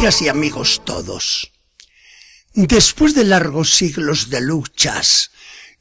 Amigas y amigos todos, después de largos siglos de luchas,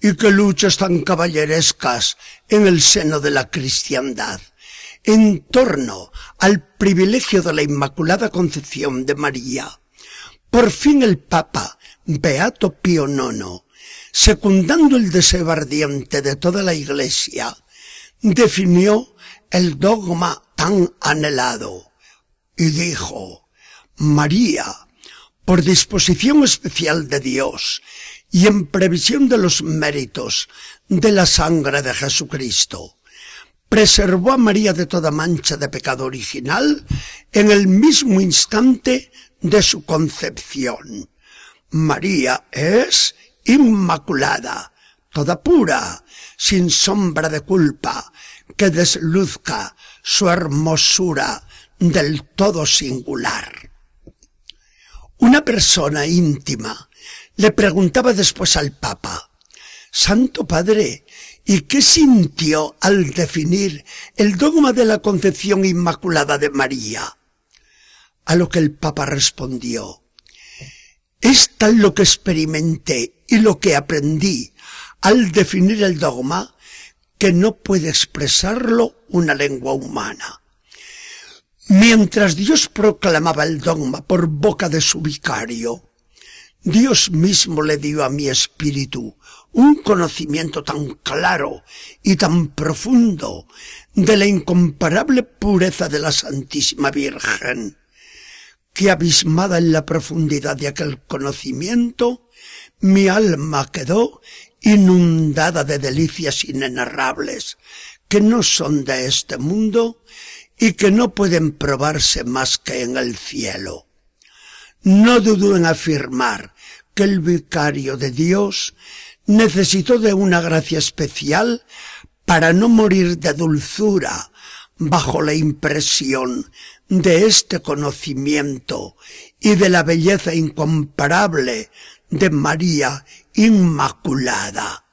y que luchas tan caballerescas en el seno de la cristiandad, en torno al privilegio de la Inmaculada Concepción de María, por fin el Papa, Beato Pío IX, secundando el deseo ardiente de toda la Iglesia, definió el dogma tan anhelado y dijo, María, por disposición especial de Dios y en previsión de los méritos de la sangre de Jesucristo, preservó a María de toda mancha de pecado original en el mismo instante de su concepción. María es inmaculada, toda pura, sin sombra de culpa, que desluzca su hermosura del todo singular. Una persona íntima le preguntaba después al Papa, Santo Padre, ¿y qué sintió al definir el dogma de la concepción inmaculada de María? A lo que el Papa respondió, es tal lo que experimenté y lo que aprendí al definir el dogma que no puede expresarlo una lengua humana. Mientras Dios proclamaba el dogma por boca de su vicario, Dios mismo le dio a mi espíritu un conocimiento tan claro y tan profundo de la incomparable pureza de la Santísima Virgen, que abismada en la profundidad de aquel conocimiento, mi alma quedó inundada de delicias inenarrables que no son de este mundo y que no pueden probarse más que en el cielo. No dudo en afirmar que el vicario de Dios necesitó de una gracia especial para no morir de dulzura bajo la impresión de este conocimiento y de la belleza incomparable de María Inmaculada.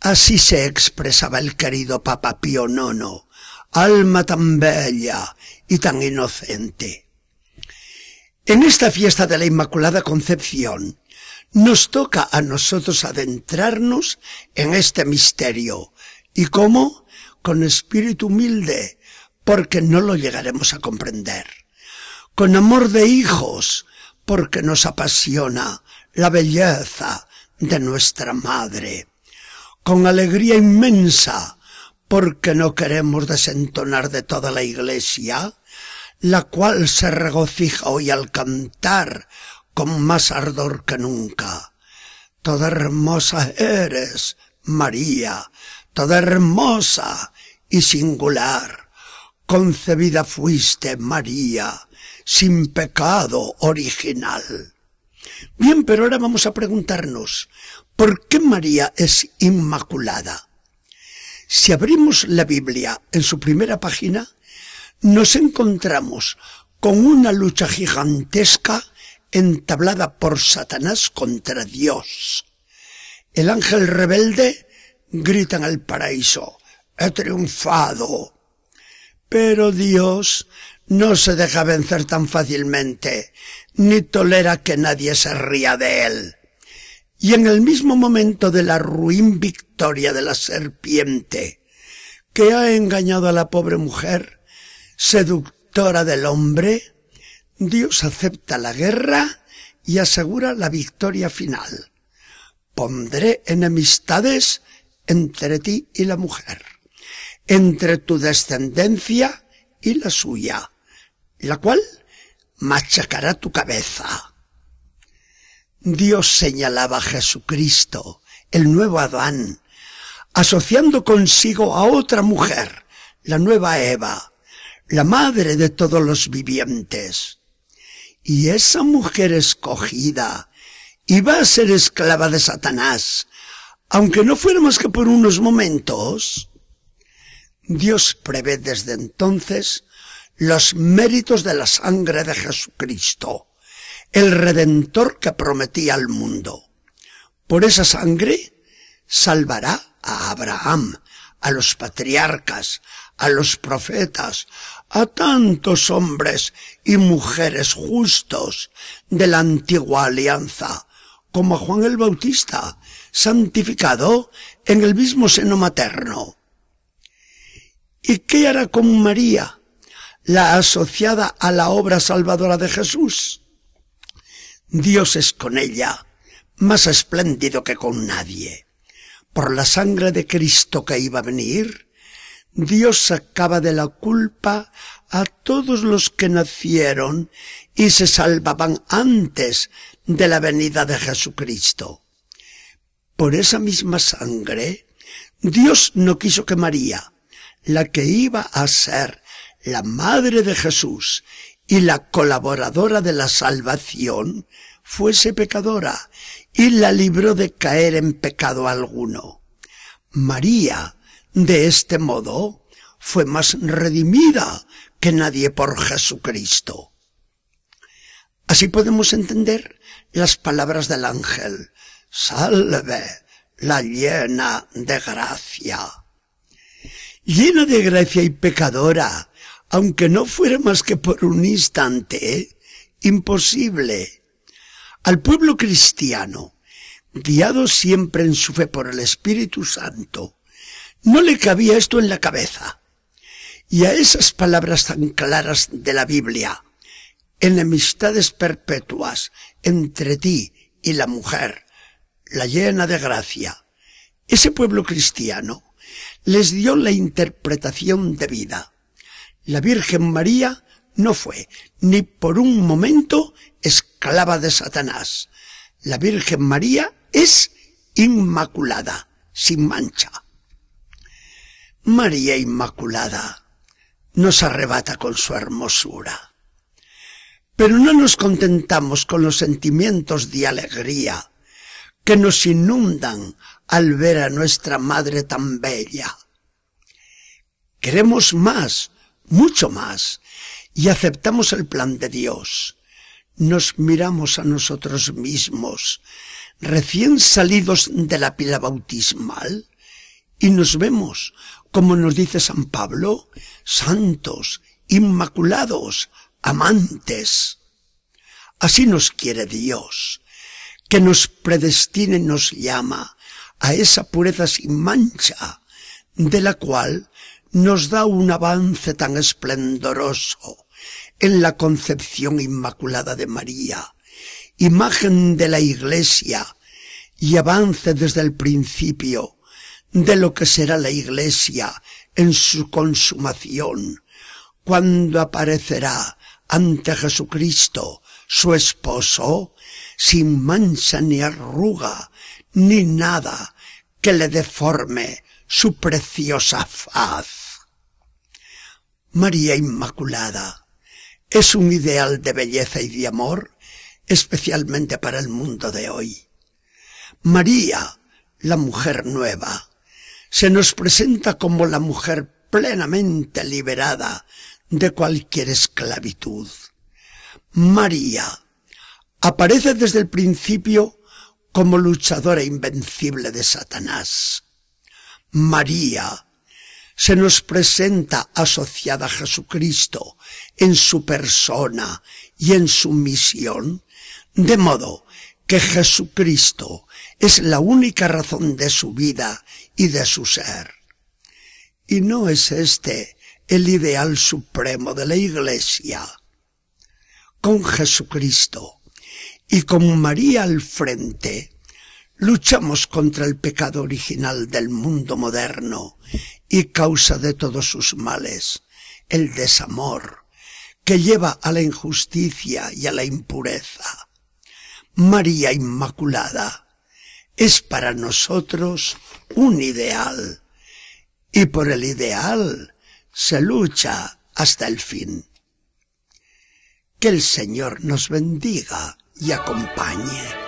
Así se expresaba el querido Papa Pío IX, alma tan bella y tan inocente. En esta fiesta de la Inmaculada Concepción, nos toca a nosotros adentrarnos en este misterio. ¿Y cómo? Con espíritu humilde, porque no lo llegaremos a comprender. Con amor de hijos, porque nos apasiona la belleza de nuestra madre. Con alegría inmensa, porque no queremos desentonar de toda la iglesia, la cual se regocija hoy al cantar con más ardor que nunca. Toda hermosa eres, María, toda hermosa y singular. Concebida fuiste, María, sin pecado original. Bien, pero ahora vamos a preguntarnos, ¿por qué María es inmaculada? Si abrimos la Biblia en su primera página, nos encontramos con una lucha gigantesca entablada por Satanás contra Dios. El ángel rebelde grita en el paraíso, he triunfado. Pero Dios no se deja vencer tan fácilmente, ni tolera que nadie se ría de él. Y en el mismo momento de la ruin victoria de la serpiente, que ha engañado a la pobre mujer, seductora del hombre, Dios acepta la guerra y asegura la victoria final. Pondré enemistades entre ti y la mujer, entre tu descendencia y la suya la cual machacará tu cabeza. Dios señalaba a Jesucristo, el nuevo Adán, asociando consigo a otra mujer, la nueva Eva, la madre de todos los vivientes. Y esa mujer escogida iba a ser esclava de Satanás, aunque no fuera más que por unos momentos. Dios prevé desde entonces los méritos de la sangre de Jesucristo, el Redentor que prometía al mundo. Por esa sangre salvará a Abraham, a los patriarcas, a los profetas, a tantos hombres y mujeres justos de la antigua alianza, como a Juan el Bautista, santificado en el mismo seno materno. ¿Y qué hará con María, la asociada a la obra salvadora de Jesús? Dios es con ella, más espléndido que con nadie. Por la sangre de Cristo que iba a venir, Dios sacaba de la culpa a todos los que nacieron y se salvaban antes de la venida de Jesucristo. Por esa misma sangre, Dios no quiso que María, la que iba a ser la madre de Jesús y la colaboradora de la salvación, fuese pecadora y la libró de caer en pecado alguno. María, de este modo, fue más redimida que nadie por Jesucristo. Así podemos entender las palabras del ángel. Salve, la llena de gracia. Llena de gracia y pecadora, aunque no fuera más que por un instante, imposible. Al pueblo cristiano, guiado siempre en su fe por el Espíritu Santo, no le cabía esto en la cabeza. Y a esas palabras tan claras de la Biblia, enemistades perpetuas entre ti y la mujer, la llena de gracia, ese pueblo cristiano les dio la interpretación de vida. La Virgen María no fue ni por un momento esclava de Satanás. La Virgen María es inmaculada, sin mancha. María Inmaculada nos arrebata con su hermosura. Pero no nos contentamos con los sentimientos de alegría que nos inundan al ver a nuestra Madre tan bella. Queremos más, mucho más, y aceptamos el plan de Dios. Nos miramos a nosotros mismos, recién salidos de la pila bautismal, y nos vemos, como nos dice San Pablo, santos, inmaculados, amantes. Así nos quiere Dios, que nos predestine nos llama a esa pureza sin mancha, de la cual nos da un avance tan esplendoroso en la concepción inmaculada de María, imagen de la Iglesia y avance desde el principio de lo que será la Iglesia en su consumación, cuando aparecerá ante Jesucristo, su esposo, sin mancha ni arruga, ni nada que le deforme su preciosa faz. María Inmaculada, es un ideal de belleza y de amor, especialmente para el mundo de hoy. María, la mujer nueva, se nos presenta como la mujer plenamente liberada de cualquier esclavitud. María aparece desde el principio como luchadora invencible de Satanás. María se nos presenta asociada a Jesucristo en su persona y en su misión, de modo que Jesucristo es la única razón de su vida y de su ser. Y no es este el ideal supremo de la Iglesia. Con Jesucristo y con María al frente, luchamos contra el pecado original del mundo moderno y causa de todos sus males, el desamor, que lleva a la injusticia y a la impureza. María Inmaculada es para nosotros un ideal, y por el ideal se lucha hasta el fin. Que el Señor nos bendiga y acompañe.